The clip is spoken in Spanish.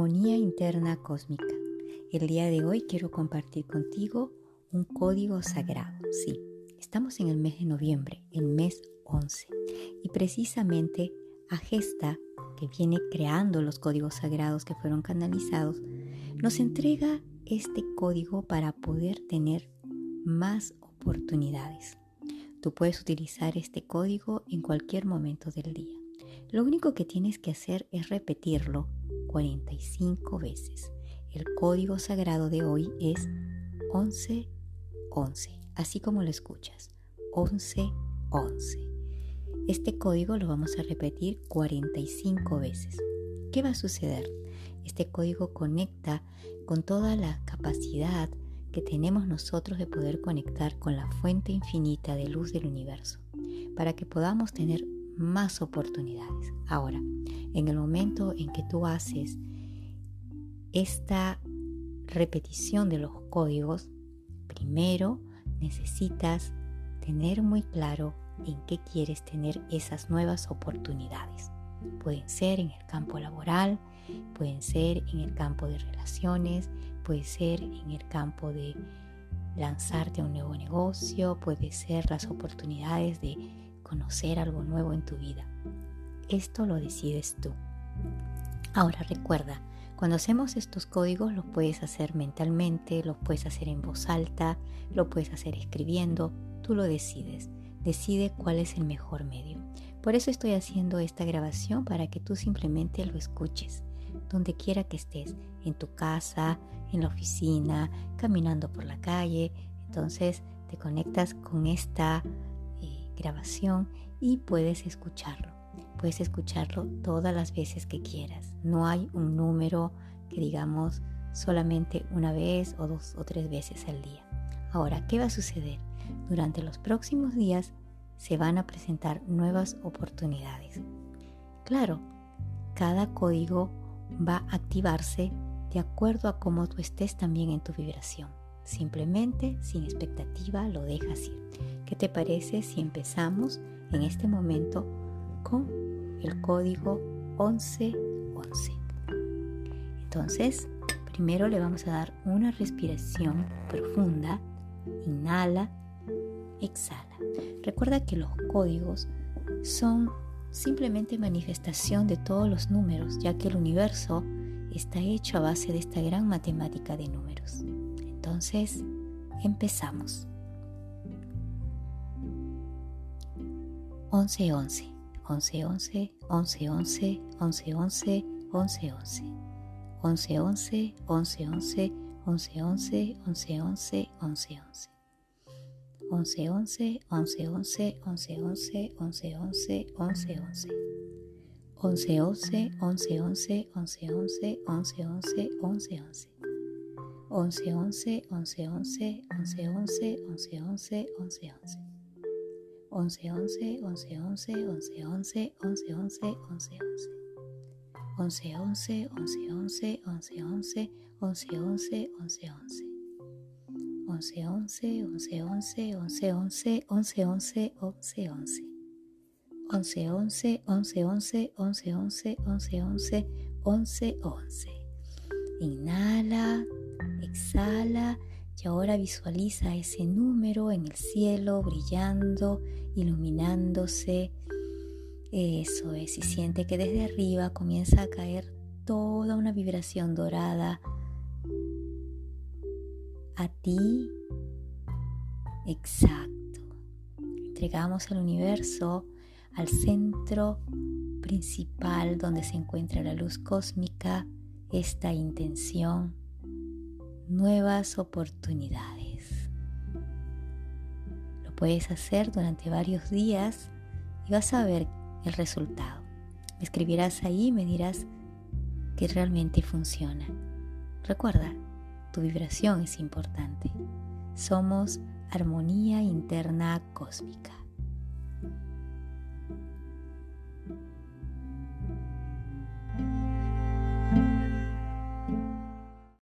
Armonía Interna Cósmica. El día de hoy quiero compartir contigo un código sagrado. Sí, estamos en el mes de noviembre, el mes 11. Y precisamente Agesta, que viene creando los códigos sagrados que fueron canalizados, nos entrega este código para poder tener más oportunidades. Tú puedes utilizar este código en cualquier momento del día. Lo único que tienes que hacer es repetirlo 45 veces. El código sagrado de hoy es 11 11, así como lo escuchas. 11 11. Este código lo vamos a repetir 45 veces. ¿Qué va a suceder? Este código conecta con toda la capacidad que tenemos nosotros de poder conectar con la fuente infinita de luz del universo, para que podamos tener más oportunidades. Ahora, en el momento en que tú haces esta repetición de los códigos, primero necesitas tener muy claro en qué quieres tener esas nuevas oportunidades. Pueden ser en el campo laboral, pueden ser en el campo de relaciones, puede ser en el campo de lanzarte a un nuevo negocio, puede ser las oportunidades de conocer algo nuevo en tu vida. Esto lo decides tú. Ahora recuerda, cuando hacemos estos códigos los puedes hacer mentalmente, los puedes hacer en voz alta, lo puedes hacer escribiendo, tú lo decides. Decide cuál es el mejor medio. Por eso estoy haciendo esta grabación para que tú simplemente lo escuches, donde quiera que estés, en tu casa, en la oficina, caminando por la calle. Entonces te conectas con esta grabación y puedes escucharlo. Puedes escucharlo todas las veces que quieras. No hay un número que digamos solamente una vez o dos o tres veces al día. Ahora, ¿qué va a suceder? Durante los próximos días se van a presentar nuevas oportunidades. Claro, cada código va a activarse de acuerdo a cómo tú estés también en tu vibración. Simplemente, sin expectativa, lo dejas ir. ¿Qué te parece si empezamos en este momento con el código 1111? Entonces, primero le vamos a dar una respiración profunda. Inhala, exhala. Recuerda que los códigos son simplemente manifestación de todos los números, ya que el universo está hecho a base de esta gran matemática de números. Entonces, empezamos. 11 11 11 11 11 11 11 11 11 11 11 11 11 11 11 11 11 11 11 11 11 11 11 11 11 11 11 11 11 11 11 11 11 11 11 11 11 11 11 11 11 11 11 11 11 11 11 11 11 11 11 11 11 11 11, 11, 11, 11, 11, 11, 11, 11, 11, 11. 11, 11, 11, 11, 11, 11, 11, 11, 11, 11. Inhala, exhala y ahora visualiza ese número en el cielo brillando, iluminándose. Eso es, y siente que desde arriba comienza a caer toda una vibración dorada a ti. Exacto. Entregamos al universo, al centro principal donde se encuentra la luz cósmica, esta intención, nuevas oportunidades. Lo puedes hacer durante varios días y vas a ver el resultado. Me escribirás ahí y me dirás que realmente funciona. Recuerda, tu vibración es importante. Somos armonía interna cósmica.